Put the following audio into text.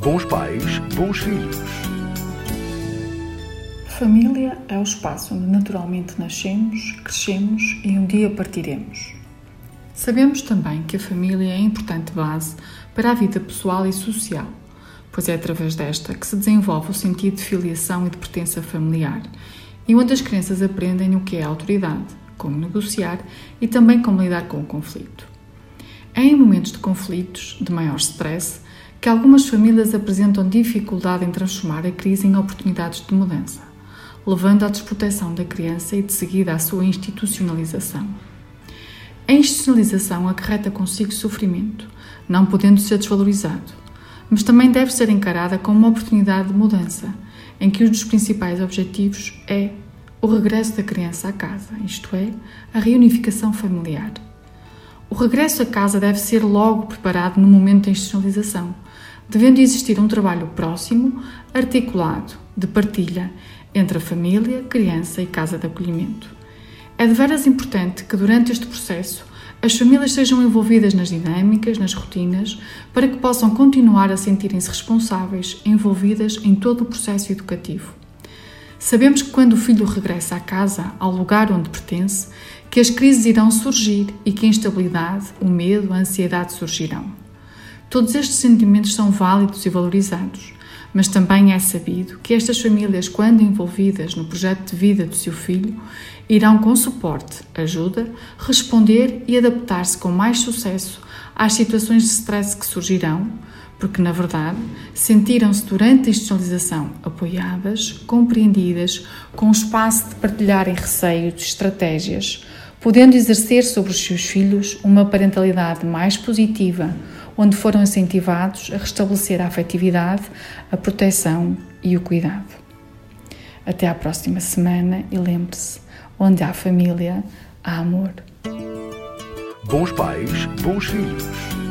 Bons pais, bons filhos. Família é o espaço onde naturalmente nascemos, crescemos e um dia partiremos. Sabemos também que a família é a importante base para a vida pessoal e social, pois é através desta que se desenvolve o sentido de filiação e de pertença familiar e onde as crianças aprendem o que é autoridade, como negociar e também como lidar com o conflito. É em momentos de conflitos, de maior stress, que algumas famílias apresentam dificuldade em transformar a crise em oportunidades de mudança, levando à desproteção da criança e de seguida à sua institucionalização. A institucionalização acarreta consigo sofrimento, não podendo ser desvalorizado, mas também deve ser encarada como uma oportunidade de mudança, em que um dos principais objetivos é o regresso da criança à casa, isto é, a reunificação familiar. O regresso a casa deve ser logo preparado no momento da institucionalização, devendo existir um trabalho próximo, articulado, de partilha entre a família, criança e casa de acolhimento. É de veras importante que durante este processo as famílias sejam envolvidas nas dinâmicas, nas rotinas, para que possam continuar a sentirem-se responsáveis, envolvidas em todo o processo educativo. Sabemos que quando o filho regressa à casa, ao lugar onde pertence, que as crises irão surgir e que a instabilidade, o medo, a ansiedade surgirão. Todos estes sentimentos são válidos e valorizados, mas também é sabido que estas famílias, quando envolvidas no projeto de vida do seu filho, irão com suporte, ajuda, responder e adaptar-se com mais sucesso às situações de stress que surgirão, porque, na verdade, sentiram-se durante a institucionalização apoiadas, compreendidas, com espaço de partilharem receios, estratégias, podendo exercer sobre os seus filhos uma parentalidade mais positiva, onde foram incentivados a restabelecer a afetividade, a proteção e o cuidado. Até à próxima semana e lembre-se: onde há família, há amor. Bons pais, bons filhos.